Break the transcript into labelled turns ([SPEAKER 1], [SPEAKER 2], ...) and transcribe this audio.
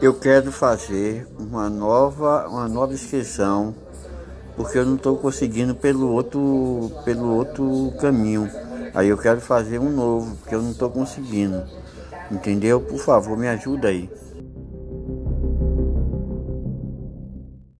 [SPEAKER 1] Eu quero fazer uma nova, uma nova inscrição, porque eu não estou conseguindo pelo outro, pelo outro caminho. Aí eu quero fazer um novo, porque eu não estou conseguindo. Entendeu? Por favor, me ajuda aí.